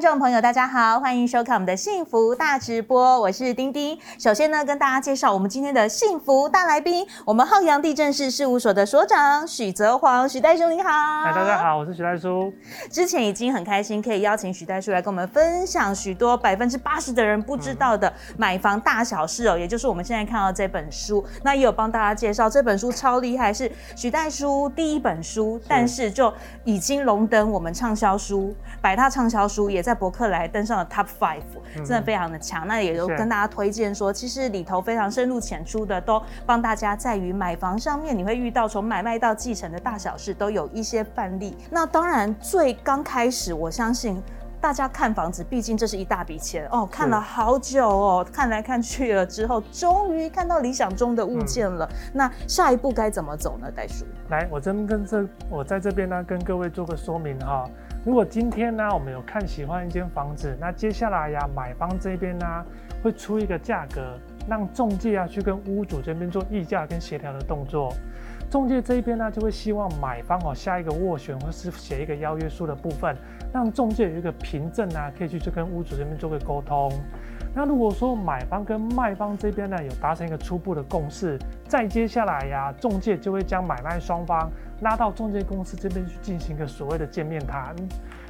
观众朋友，大家好，欢迎收看我们的幸福大直播，我是丁丁。首先呢，跟大家介绍我们今天的幸福大来宾，我们浩洋地政士事务所的所长许泽煌，许代书你好。嗨，大家好，我是许代书。之前已经很开心可以邀请许代书来跟我们分享许多百分之八十的人不知道的买房大小事哦，也就是我们现在看到这本书。那也有帮大家介绍这本书超厉害，是许代书第一本书，但是就已经荣登我们畅销书百大畅销书也。在在博客来登上了 Top Five，真的非常的强。嗯、那也都跟大家推荐说，其实里头非常深入浅出的，都帮大家在于买房上面，你会遇到从买卖到继承的大小事，都有一些范例。那当然，最刚开始，我相信大家看房子，毕竟这是一大笔钱哦，看了好久哦，看来看去了之后，终于看到理想中的物件了。嗯、那下一步该怎么走呢？袋鼠，来，我这边跟这，我在这边呢，跟各位做个说明哈。如果今天呢，我们有看喜欢一间房子，那接下来呀，买方这边呢，会出一个价格，让中介啊去跟屋主这边做议价跟协调的动作。中介这一边呢，就会希望买方哦下一个斡旋或是写一个邀约书的部分，让中介有一个凭证啊，可以去去跟屋主这边做个沟通。那如果说买方跟卖方这边呢，有达成一个初步的共识，再接下来呀，中介就会将买卖双方。拉到中介公司这边去进行一个所谓的见面谈。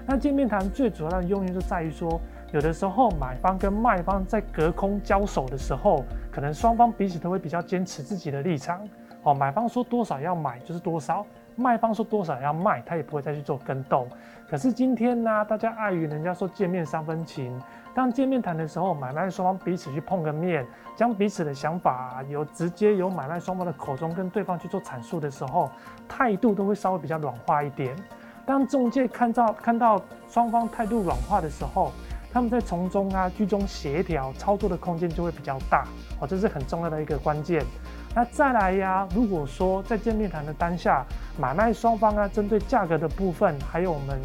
那见面谈最主要的用意就在于说，有的时候买方跟卖方在隔空交手的时候，可能双方彼此都会比较坚持自己的立场。哦，买方说多少要买就是多少，卖方说多少要卖，他也不会再去做跟动。可是今天呢，大家碍于人家说见面三分情。当见面谈的时候，买卖双方彼此去碰个面，将彼此的想法由直接由买卖双方的口中跟对方去做阐述的时候，态度都会稍微比较软化一点。当中介看到看到双方态度软化的时候，他们在从中啊居中协调操作的空间就会比较大哦，这是很重要的一个关键。那再来呀，如果说在见面谈的当下，买卖双方啊针对价格的部分，还有我们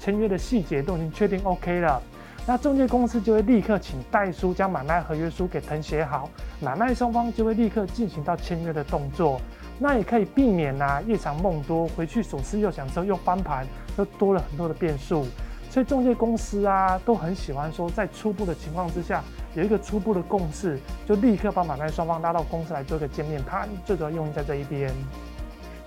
签约的细节都已经确定 OK 了。那中介公司就会立刻请代书将买卖合约书给謄写好，买卖双方就会立刻进行到签约的动作。那也可以避免呐、啊、夜长梦多，回去左思右想之后又翻盘，又多了很多的变数。所以中介公司啊都很喜欢说，在初步的情况之下有一个初步的共识，就立刻把买卖双方拉到公司来做一个见面谈，最主要用意在这一边。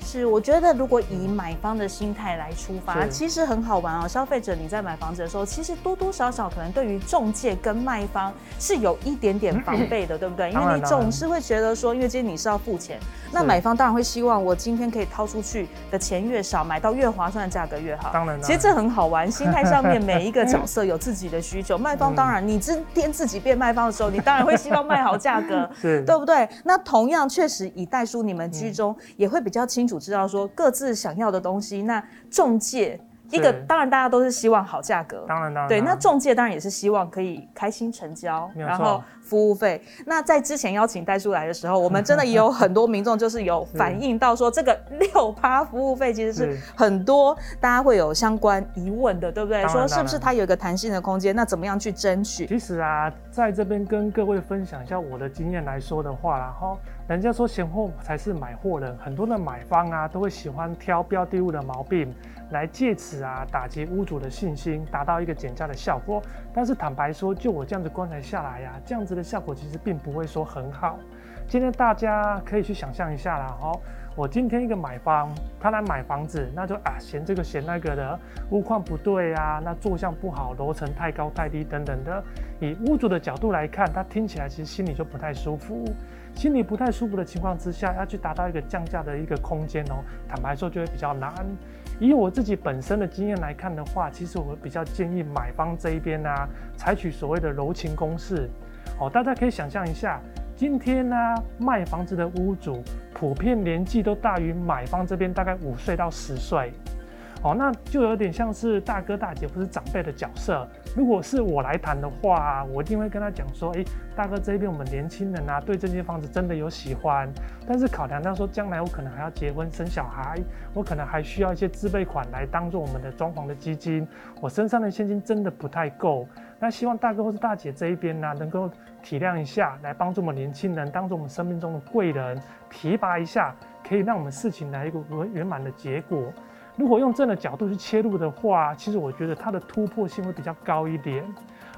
是，我觉得如果以买方的心态来出发，其实很好玩哦。消费者你在买房子的时候，其实多多少少可能对于中介跟卖方是有一点点防备的，对不对？因为你总是会觉得说，因为今天你是要付钱，那买方当然会希望我今天可以掏出去的钱越少，买到越划算的价格越好。当然，其实这很好玩。心态上面每一个角色有自己的需求。卖方当然，你今天自己变卖方的时候，你当然会希望卖好价格，是对不对？那同样确实以代书你们居中也会比较清楚。知道说各自想要的东西，那中介一个当然大家都是希望好价格，当然当然对，那中介当然也是希望可以开心成交，然后。服务费。那在之前邀请代书来的时候，我们真的也有 很多民众就是有反映到说，这个 六趴服务费其实是很多大家会有相关疑问的，对不对？说是不是它有一个弹性的空间？那怎么样去争取？其实啊，在这边跟各位分享一下我的经验来说的话，然后人家说嫌货才是买货人，很多的买方啊都会喜欢挑标的物的毛病。来借此啊打击屋主的信心，达到一个减价的效果。但是坦白说，就我这样子观察下来呀、这样子的效果其实并不会说很好。今天大家可以去想象一下啦，哦，我今天一个买方，他来买房子，那就啊嫌这个嫌那个的，屋况不对啊，那坐向不好，楼层太高太低等等的。以屋主的角度来看，他听起来其实心里就不太舒服。心里不太舒服的情况之下，要去达到一个降价的一个空间哦，坦白说就会比较难。以我自己本身的经验来看的话，其实我比较建议买方这一边呢、采取所谓的柔情攻势。哦，大家可以想象一下，今天呢、卖房子的屋主普遍年纪都大于买方这边大概五岁到十岁。哦，那就有点像是大哥大姐或是长辈的角色。如果是我来谈的话，我一定会跟他讲说，诶，大哥这边我们年轻人啊，对这间房子真的有喜欢，但是考量到说将来我可能还要结婚生小孩，我可能还需要一些自备款来当做我们的装潢的基金，我身上的现金真的不太够。那希望大哥或是大姐这一边呢、能够体谅一下，来帮助我们年轻人，当做我们生命中的贵人，提拔一下，可以让我们事情来一个圆满的结果。如果用这样的角度去切入的话，其实我觉得它的突破性会比较高一点。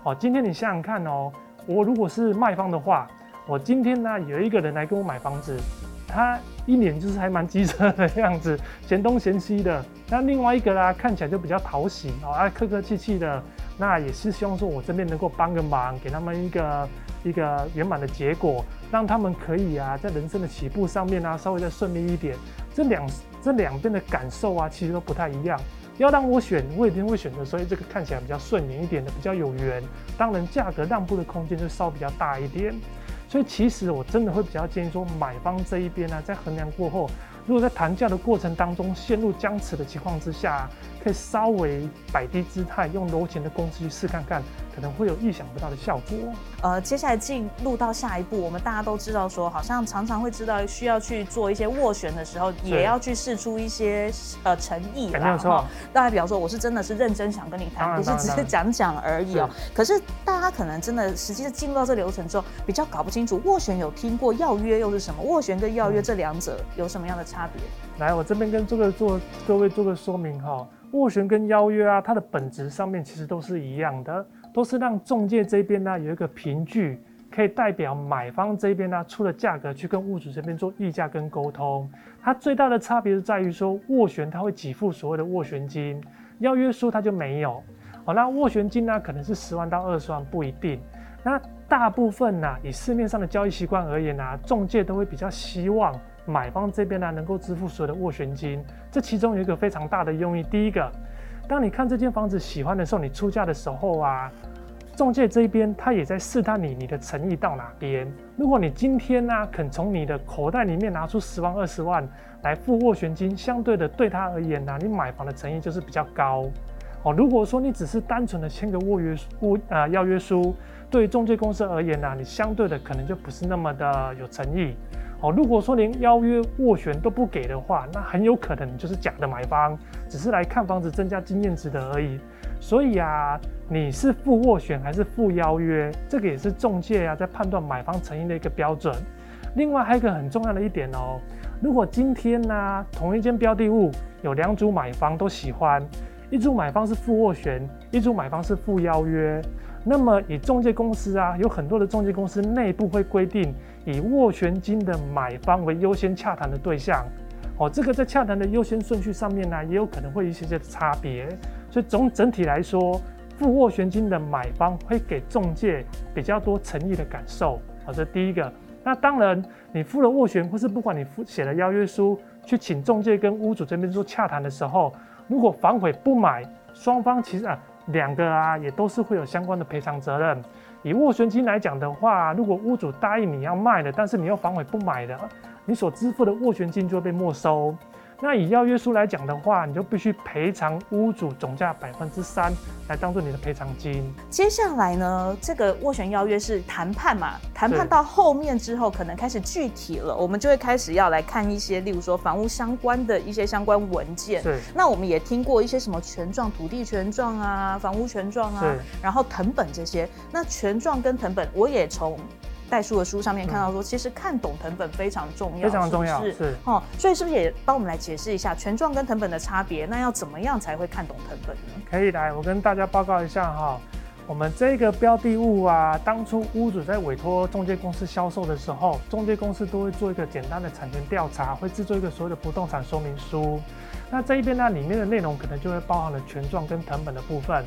哦，今天你想想看哦，我如果是卖方的话，我今天呢有一个人来跟我买房子，他一脸就是还蛮机车的样子，嫌东嫌西的。那另外一个啦，看起来就比较讨喜哦，啊客客气气的。那也是希望说我这边能够帮个忙，给他们一个一个圆满的结果，让他们可以啊在人生的起步上面啊稍微再顺利一点。这两这两边的感受啊，其实都不太一样。要让我选，我一定会选择，所以这个看起来比较顺眼一点的，比较有缘。当然，价格让步的空间就稍比较大一点。所以，其实我真的会比较建议说，买方这一边呢、啊，在衡量过后，如果在谈价的过程当中陷入僵持的情况之下，可以稍微摆低姿态，用柔情的公式去试看看，可能会有意想不到的效果。呃，接下来进入到下一步，我们大家都知道说，好像常常会知道需要去做一些斡旋的时候，也要去试出一些呃诚意啦。没有错，大家比方说，我是真的是认真想跟你谈，不是只是讲讲而已哦、喔。可是大家可能真的实际进入到这流程之后，比较搞不清楚斡旋有听过，要约又是什么？斡旋跟要约这两者有什么样的差别？来，我这边跟这个做各位做个说明哈。斡旋跟邀约啊，它的本质上面其实都是一样的，都是让中介这边呢有一个凭据，可以代表买方这边呢出的价格去跟屋主这边做议价跟沟通。它最大的差别是在于说，斡旋它会给付所谓的斡旋金，邀约书它就没有。好，那斡旋金呢可能是十万到二十万不一定。那大部分呢，以市面上的交易习惯而言呢，中介都会比较希望。买方这边呢，能够支付所有的斡旋金，这其中有一个非常大的用意。第一个，当你看这间房子喜欢的时候，你出价的时候啊，中介这边他也在试探你，你的诚意到哪边。如果你今天呢，肯从你的口袋里面拿出十万、二十万来付斡旋金，相对的对他而言呢，你买房的诚意就是比较高。哦，如果说你只是单纯的签个斡约斡呃邀约书，对于中介公司而言呢，你相对的可能就不是那么的有诚意。哦，如果说连邀约斡旋都不给的话，那很有可能你就是假的买方，只是来看房子增加经验值的而已。所以啊，你是付斡旋还是付邀约，这个也是中介啊在判断买方诚意的一个标准。另外还有一个很重要的一点哦，如果今天呢、同一间标的物有两组买方都喜欢，一组买方是付斡旋，一组买方是付邀约。那么，以中介公司啊，有很多的中介公司内部会规定，以斡旋金的买方为优先洽谈的对象。哦，这个在洽谈的优先顺序上面呢，也有可能会有一些些的差别。所以总整体来说，付斡旋金的买方会给中介比较多诚意的感受。好，这第一个。那当然，你付了斡旋，或是不管你付写了邀约书，去请中介跟屋主这边做洽谈的时候，如果反悔不买，双方其实啊。两个啊，也都是会有相关的赔偿责任。以斡旋金来讲的话，如果屋主答应你要卖的，但是你又反悔不买的，你所支付的斡旋金就会被没收。那以要约书来讲的话，你就必须赔偿屋主总价百分之三来当做你的赔偿金。接下来呢，这个斡旋邀约是谈判嘛？谈判到后面之后，可能开始具体了，我们就会开始要来看一些，例如说房屋相关的一些相关文件。对。那我们也听过一些什么权状、土地权状啊、房屋权状啊，然后藤本这些。那权状跟藤本，我也从。代数的书上面看到说，其实看懂藤本非常重要，非常重要，是，是哦，所以是不是也帮我们来解释一下权状跟藤本的差别？那要怎么样才会看懂藤本呢？可以来，我跟大家报告一下哈，我们这个标的物啊，当初屋主在委托中介公司销售的时候，中介公司都会做一个简单的产权调查，会制作一个所谓的不动产说明书。那这一边呢，里面的内容可能就会包含了权状跟藤本的部分。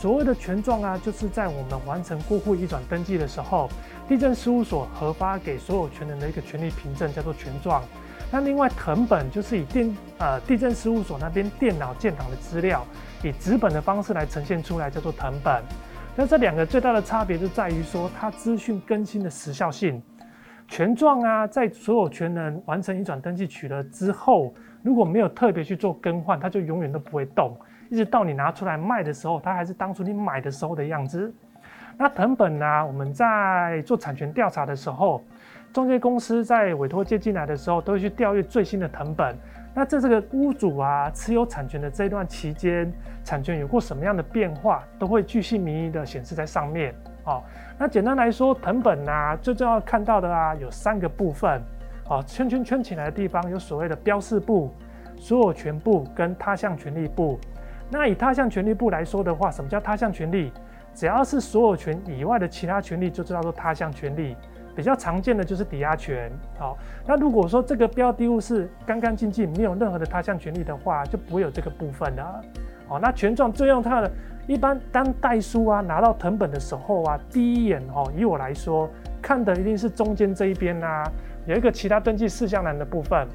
所谓的权状啊，就是在我们完成过户移转登记的时候，地震事务所核发给所有权人的一个权利凭证，叫做权状。那另外藤本就是以电呃地震事务所那边电脑建档的资料，以纸本的方式来呈现出来，叫做藤本。那这两个最大的差别就在于说，它资讯更新的时效性。权状啊，在所有权人完成移转登记取得之后，如果没有特别去做更换，它就永远都不会动，一直到你拿出来卖的时候，它还是当初你买的时候的样子。那藤本呢？我们在做产权调查的时候，中介公司在委托借进来的时候，都会去调阅最新的藤本。那在这个屋主啊持有产权的这一段期间，产权有过什么样的变化，都会巨细靡遗的显示在上面。哦，那简单来说，藤本啊，最重要看到的啊，有三个部分。哦，圈圈圈起来的地方有所谓的标示部、所有权部跟他项权利部。那以他项权利部来说的话，什么叫他项权利？只要是所有权以外的其他权利，就知道说他项权利。比较常见的就是抵押权。好，那如果说这个标的物是干干净净，没有任何的他项权利的话，就不会有这个部分的。好，那权状最用它的，一般当代书啊拿到謄本的时候啊，第一眼哦，以我来说看的一定是中间这一边啊。有一个其他登记事项栏的部分，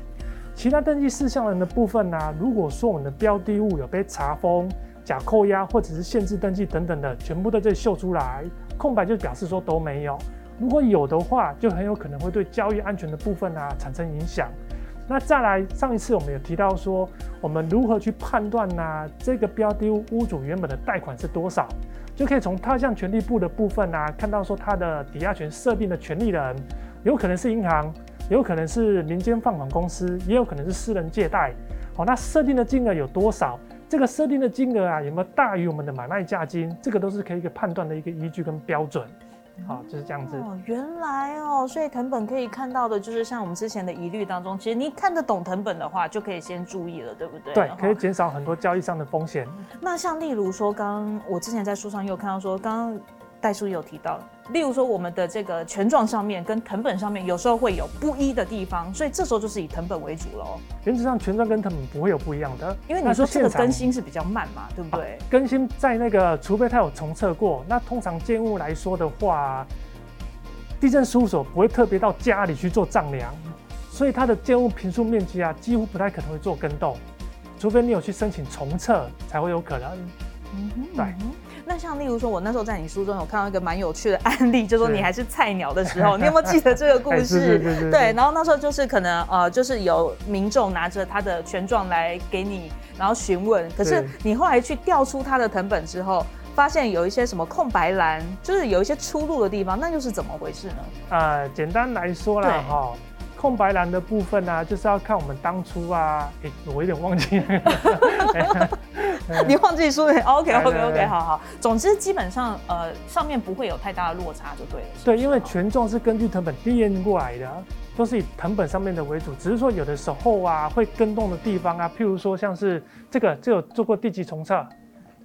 其他登记事项人的部分呢、如果说我们的标的物有被查封、假扣押或者是限制登记等等的，全部在这里秀出来，空白就表示说都没有。如果有的话，就很有可能会对交易安全的部分啊产生影响。那再来，上一次我们有提到说，我们如何去判断呢、这个标的物屋主原本的贷款是多少，就可以从他项权利部的部分啊，看到说他的抵押权设定的权利人。有可能是银行，有可能是民间放款公司，也有可能是私人借贷。好，那设定的金额有多少？这个设定的金额啊，有没有大于我们的买卖价金？这个都是可以一个判断的一个依据跟标准。好，就是这样子。哦，原来哦，所以藤本可以看到的，就是像我们之前的疑虑当中，其实你看得懂藤本的话，就可以先注意了，对不对？对，可以减少很多交易上的风险。那像例如说，刚我之前在书上也有看到说，刚刚。代书有提到，例如说我们的这个权状上面跟藤本上面有时候会有不一的地方，所以这时候就是以藤本为主喽。原则上权状跟藤本不会有不一样的，因为你说这个更新是比较慢嘛，对不对？啊，更新在那个，除非他有重测过，那通常建物来说的话，地震事务所不会特别到家里去做丈量，所以它的建物平数面积啊，几乎不太可能会做更动，除非你有去申请重测才会有可能。嗯哼，对。那像例如说，我那时候在你书中有看到一个蛮有趣的案例，就是说你还是菜鸟的时候，你有没有记得这个故事？对，然后那时候就是可能呃，就是有民众拿着他的权状来给你，然后询问，可是你后来去调出他的藤本之后，发现有一些什么空白栏，就是有一些出入的地方，那又是怎么回事呢？呃，简单来说啦，哈。空白栏的部分呢、啊，就是要看我们当初啊，欸、我有点忘记，你忘记说了？OK OK OK，好好。总之基本上呃上面不会有太大的落差就对了。对，因为权重是根据藤本递延过来的，都是以藤本上面的为主，只是说有的时候啊会跟动的地方啊，譬如说像是这个就有做过地级重测，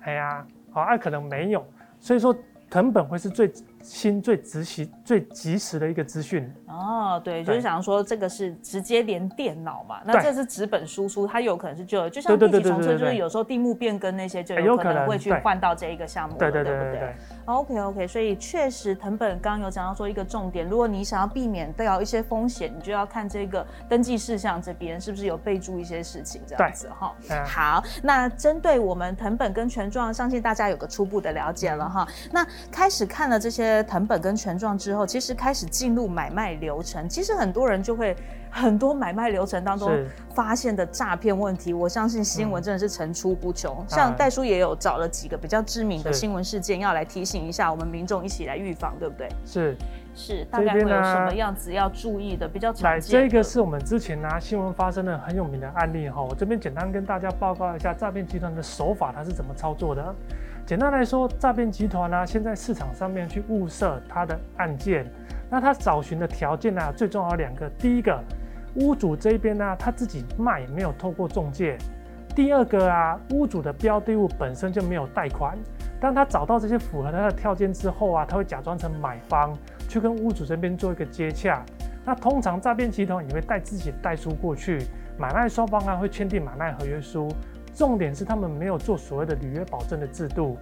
哎呀，好，啊可能没有，所以说。藤本会是最新、最直习、最及时的一个资讯哦。对，就是想说这个是直接连电脑嘛，那这是纸本输出，它有可能是旧的，就像地籍重测，就是有时候地目变更那些就有可能会去换到这一个项目，对对对对对。OK OK，所以确实藤本刚刚有讲到说一个重点，如果你想要避免掉一些风险，你就要看这个登记事项这边是不是有备注一些事情这样子哈。好，那针对我们藤本跟权状，相信大家有个初步的了解了哈。那开始看了这些藤本跟权状之后，其实开始进入买卖流程，其实很多人就会。很多买卖流程当中发现的诈骗问题，我相信新闻真的是层出不穷。嗯、像代叔也有找了几个比较知名的新闻事件，要来提醒一下我们民众一起来预防，对不对？是是，大概会有什么样子要注意的？比较常见的。来，这个是我们之前拿新闻发生的很有名的案例哈，我这边简单跟大家报告一下诈骗集团的手法，它是怎么操作的。简单来说，诈骗集团呢，现在市场上面去物色它的案件，那他找寻的条件呢，最重要两个，第一个。屋主这边呢，他自己卖没有透过中介。第二个啊，屋主的标的物本身就没有贷款。当他找到这些符合他的条件之后啊，他会假装成买方去跟屋主这边做一个接洽。那通常诈骗集团也会带自己的代书过去，买卖双方啊会签订买卖合约书。重点是他们没有做所谓的履约保证的制度。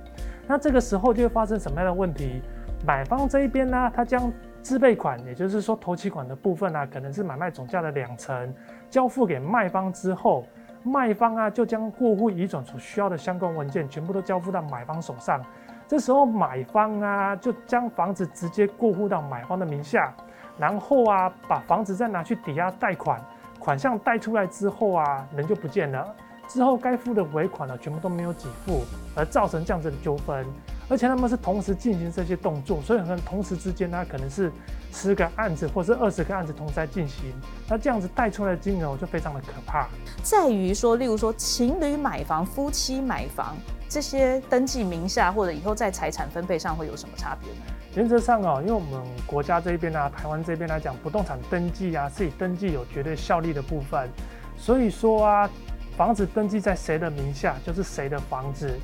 那这个时候就会发生什么样的问题？买方这一边呢，他将自备款，也就是说头期款的部分啊，可能是买卖总价的两成，交付给卖方之后，卖方啊就将过户移转所需要的相关文件全部都交付到买方手上。这时候买方啊就将房子直接过户到买方的名下，然后啊把房子再拿去抵押贷款，款项贷出来之后啊，人就不见了，之后该付的尾款呢，全部都没有给付，而造成这样子的纠纷。而且他们是同时进行这些动作，所以可能同时之间呢，可能是十个案子或是二十个案子同时在进行。那这样子带出来的金额就非常的可怕。在于说，例如说情侣买房、夫妻买房这些登记名下或者以后在财产分配上会有什么差别呢？原则上哦，因为我们国家这边啊，台湾这边来讲，不动产登记啊是以登记有绝对效力的部分，所以说啊，房子登记在谁的名下就是谁的房子。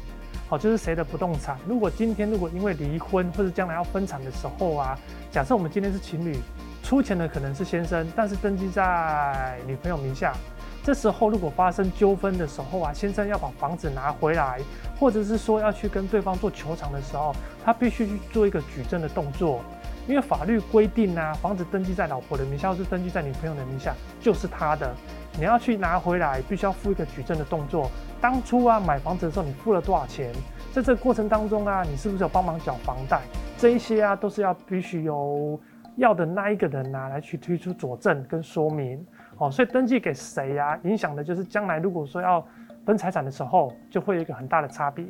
好，就是谁的不动产。如果今天如果因为离婚或者将来要分产的时候啊，假设我们今天是情侣，出钱的可能是先生，但是登记在女朋友名下。这时候如果发生纠纷的时候啊，先生要把房子拿回来，或者是说要去跟对方做求偿的时候，他必须去做一个举证的动作。因为法律规定啊，房子登记在老婆的名下，或是登记在女朋友的名下，就是他的。你要去拿回来，必须要付一个举证的动作。当初啊，买房子的时候，你付了多少钱？在这个过程当中啊，你是不是有帮忙缴房贷？这一些啊，都是要必须由要的那一个人拿、啊、来去推出佐证跟说明。哦，所以登记给谁呀、啊？影响的就是将来如果说要分财产的时候，就会有一个很大的差别。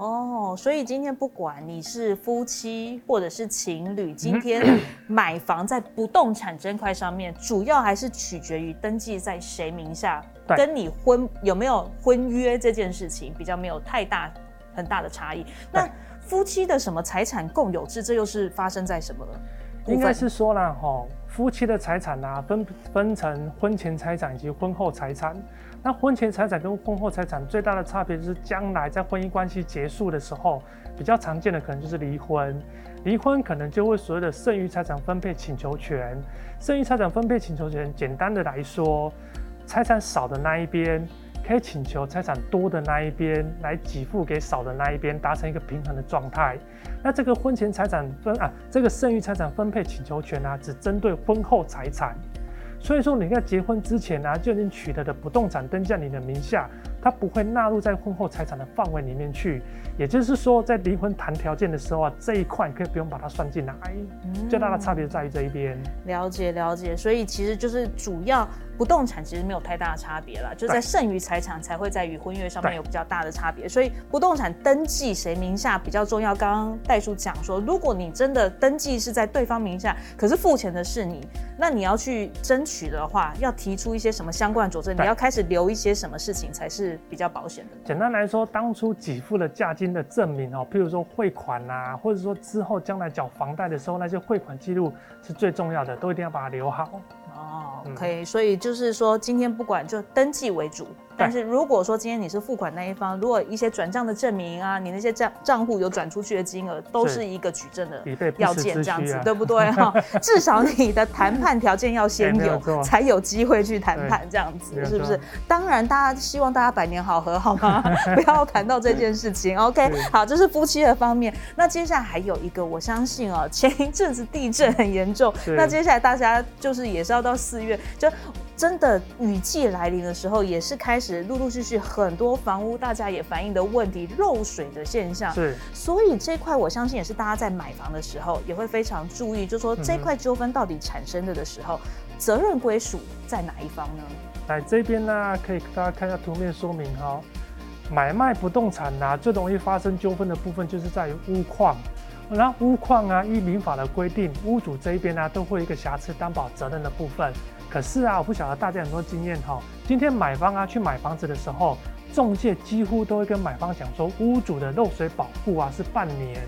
哦，所以今天不管你是夫妻或者是情侣，今天买房在不动产这块上面，主要还是取决于登记在谁名下，跟你婚有没有婚约这件事情比较没有太大很大的差异。那夫妻的什么财产共有制，这又是发生在什么？应该是说了哈，夫妻的财产啊，分分成婚前财产以及婚后财产。那婚前财产跟婚后财产最大的差别就是，将来在婚姻关系结束的时候，比较常见的可能就是离婚。离婚可能就会所谓的剩余财产分配请求权。剩余财产分配请求权，简单的来说，财产少的那一边可以请求财产多的那一边来给付给少的那一边，达成一个平衡的状态。那这个婚前财产分啊，这个剩余财产分配请求权啊，只针对婚后财产。所以说，你在结婚之前呢、啊，就已经取得的不动产登记在你的名下，它不会纳入在婚后财产的范围里面去。也就是说，在离婚谈条件的时候啊，这一块可以不用把它算进来。嗯、最大的差别在于这一边。了解了解，所以其实就是主要不动产其实没有太大的差别了，就在剩余财产才会在与婚约上面有比较大的差别。所以不动产登记谁名下比较重要。刚刚代叔讲说，如果你真的登记是在对方名下，可是付钱的是你，那你要去争取的话，要提出一些什么相关的佐证？你要开始留一些什么事情才是比较保险的？简单来说，当初给付了价金的证明哦，譬如说汇款啊，或者说之后将来缴房贷的时候，那些汇款记录是最重要的，都一定要把它留好。哦，可以，所以就是说，今天不管就登记为主。但是如果说今天你是付款那一方，如果一些转账的证明啊，你那些账账户有转出去的金额，都是一个举证的要件，这样子对不对 哈？至少你的谈判条件要先有，才有机会去谈判这样子，是不是？当然，大家希望大家百年好合，好吗？不要谈到这件事情。OK，好，这是夫妻的方面。那接下来还有一个，我相信哦，前一阵子地震很严重，那接下来大家就是也是要到四月就。真的雨季来临的时候，也是开始陆陆续续很多房屋，大家也反映的问题漏水的现象。是，所以这块我相信也是大家在买房的时候也会非常注意，就是说这块纠纷到底产生的的时候，责任归属在哪一方呢？来这边呢，可以大家看一下图面说明哈。买卖不动产呢，最容易发生纠纷的部分就是在于屋况。然后屋况啊，依民法的规定，屋主这一边呢，都会有一个瑕疵担保责任的部分。可是啊，我不晓得大家有没有经验哈。今天买方啊去买房子的时候，中介几乎都会跟买方讲说，屋主的漏水保护啊是半年。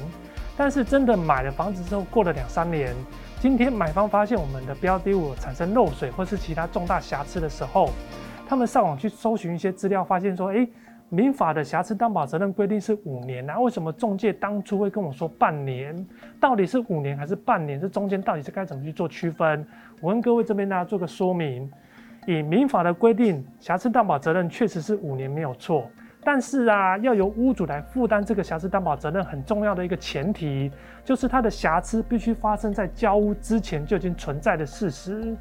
但是真的买了房子之后，过了两三年，今天买方发现我们的标的物产生漏水或是其他重大瑕疵的时候，他们上网去搜寻一些资料，发现说，诶，民法的瑕疵担保责任规定是五年啊，为什么中介当初会跟我说半年？到底是五年还是半年？这中间到底是该怎么去做区分？我跟各位这边呢做个说明，以民法的规定，瑕疵担保责任确实是五年没有错，但是啊，要由屋主来负担这个瑕疵担保责任，很重要的一个前提，就是它的瑕疵必须发生在交屋之前就已经存在的事实。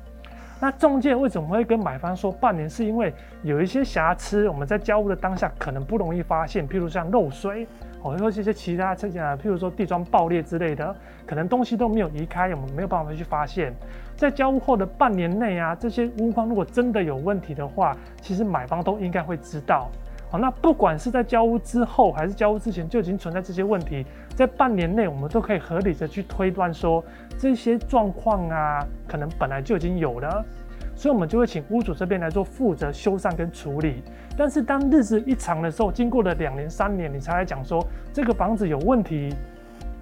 那中介为什么会跟买方说半年？是因为有一些瑕疵，我们在交屋的当下可能不容易发现，譬如像漏水，哦，或是一些其他这些，譬如说地砖爆裂之类的，可能东西都没有移开，我们没有办法去发现。在交屋后的半年内啊，这些屋况如果真的有问题的话，其实买方都应该会知道。好，那不管是在交屋之后还是交屋之前就已经存在这些问题，在半年内我们都可以合理的去推断说，这些状况啊，可能本来就已经有了。所以，我们就会请屋主这边来做负责修缮跟处理。但是，当日子一长的时候，经过了两年、三年，你才来讲说这个房子有问题，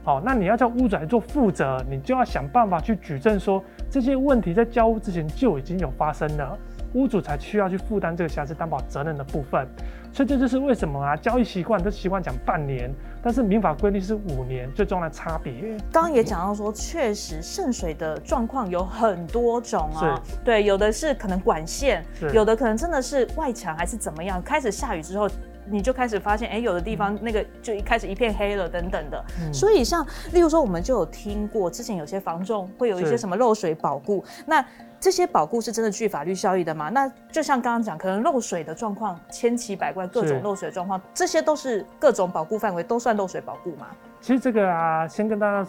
好，那你要叫屋主来做负责，你就要想办法去举证说这些问题在交屋之前就已经有发生了。屋主才需要去负担这个瑕疵担保责任的部分，所以这就是为什么啊，交易习惯都习惯讲半年，但是民法规定是五年，最重要的差别。刚刚也讲到说，确实渗水的状况有很多种啊，对，有的是可能管线，有的可能真的是外墙还是怎么样，开始下雨之后。你就开始发现，哎、欸，有的地方那个就一开始一片黑了，等等的。嗯、所以像，例如说，我们就有听过，之前有些房仲会有一些什么漏水保固，那这些保固是真的具法律效益的吗？那就像刚刚讲，可能漏水的状况千奇百怪，各种漏水状况，这些都是各种保固范围都算漏水保固吗？其实这个啊，先跟大家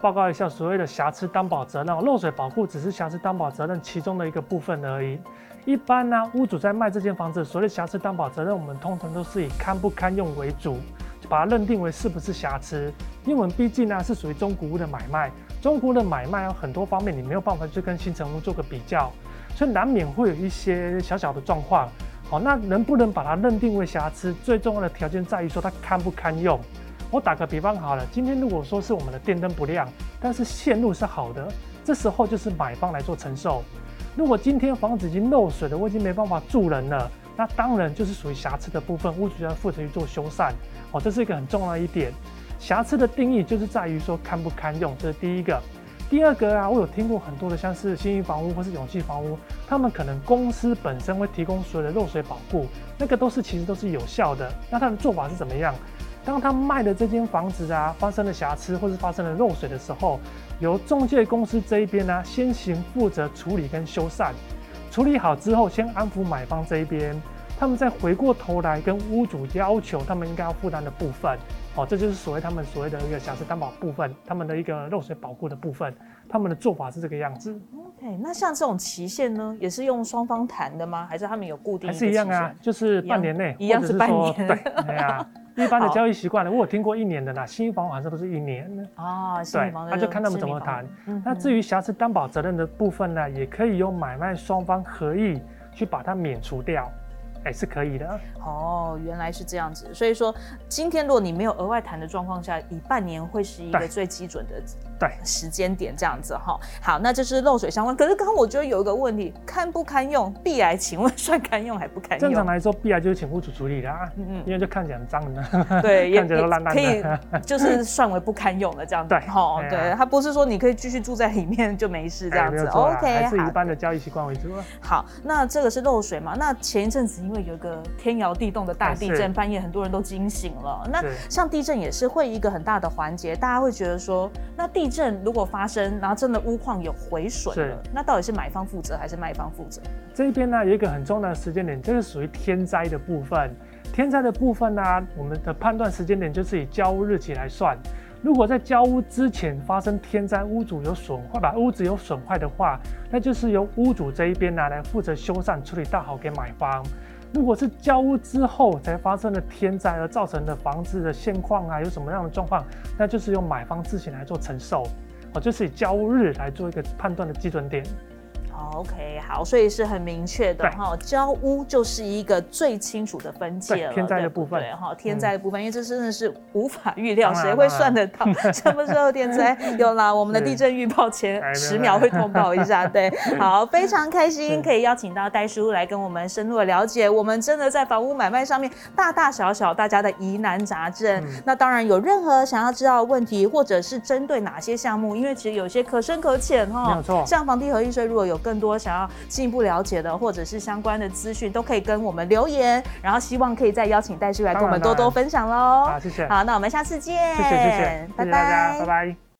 报告一下，所谓的瑕疵担保责任，漏水保护只是瑕疵担保责任其中的一个部分而已。一般呢、啊，屋主在卖这间房子，所谓的瑕疵担保责任，我们通常都是以堪不堪用为主，把它认定为是不是瑕疵。因为我们毕竟呢、啊、是属于中古屋的买卖，中国的买卖有很多方面你没有办法去跟新成屋做个比较，所以难免会有一些小小的状况。好，那能不能把它认定为瑕疵，最重要的条件在于说它堪不堪用。我打个比方好了，今天如果说是我们的电灯不亮，但是线路是好的，这时候就是买方来做承受。如果今天房子已经漏水了，我已经没办法住人了，那当然就是属于瑕疵的部分，屋主要负责去做修缮。哦，这是一个很重要的一点。瑕疵的定义就是在于说堪不堪用，这是第一个。第二个啊，我有听过很多的，像是信义房屋或是永庆房屋，他们可能公司本身会提供所有的漏水保固，那个都是其实都是有效的。那他的做法是怎么样？当他卖的这间房子啊发生了瑕疵或是发生了漏水的时候，由中介公司这一边呢，先行负责处理跟修缮，处理好之后，先安抚买方这一边，他们再回过头来跟屋主要求他们应该要负担的部分，哦，这就是所谓他们所谓的一个瑕疵担保部分，他们的一个漏水保护的部分，他们的做法是这个样子。OK，那像这种期限呢，也是用双方谈的吗？还是他们有固定？还是一样啊，就是半年内，一样是半年，对，对啊。一般的交易习惯呢，我有听过一年的啦，新房好像都是一年的啊。对，那就看他们怎么谈。那至于瑕疵担保责任的部分呢，也可以由买卖双方合意去把它免除掉。哎，是可以的哦，原来是这样子。所以说，今天如果你没有额外谈的状况下，以半年会是一个最基准的对时间点这样子哈。好，那这是漏水相关。可是刚刚我觉得有一个问题，堪不堪用？壁癌，请问算堪用还不堪用？正常来说，壁癌就是请屋主处理的啊，嗯嗯，因为就看起来很脏的，对，看起来都烂烂的，可以就是算为不堪用了这样子。对，哈，对，它不是说你可以继续住在里面就没事这样子。OK，还是以一般的交易习惯为主。好，那这个是漏水嘛？那前一阵子。因为有一个天摇地动的大地震，半夜很多人都惊醒了。那像地震也是会一个很大的环节，大家会觉得说，那地震如果发生，然后真的屋况有毁损了，那到底是买方负责还是卖方负责？这边呢有一个很重要的时间点，这是属于天灾的部分。天灾的部分呢，我们的判断时间点就是以交屋日期来算。如果在交屋之前发生天灾，屋主有损坏，把屋子有损坏的话，那就是由屋主这一边呢来负责修缮处理大好给买方。如果是交屋之后才发生的天灾而造成的房子的现况啊，有什么样的状况，那就是由买方自行来做承受，哦，就是以交屋日来做一个判断的基准点。OK，好，所以是很明确的哈，交屋就是一个最清楚的分界了。天灾的部分，对哈，天灾的部分，因为这真的是无法预料，谁会算得到 什么时候天灾？有啦，我们的地震预报前十秒会通报一下。对，好，非常开心可以邀请到戴叔来跟我们深入的了解，我们真的在房屋买卖上面大大小小大家的疑难杂症。那当然有任何想要知道的问题，或者是针对哪些项目，因为其实有些可深可浅哈。没有错，像房地合一税，如果有更更多想要进一步了解的，或者是相关的资讯，都可以跟我们留言。然后希望可以再邀请戴叔来跟我们多多分享喽。好，谢谢。好，那我们下次见。谢谢，谢谢，拜拜，拜拜。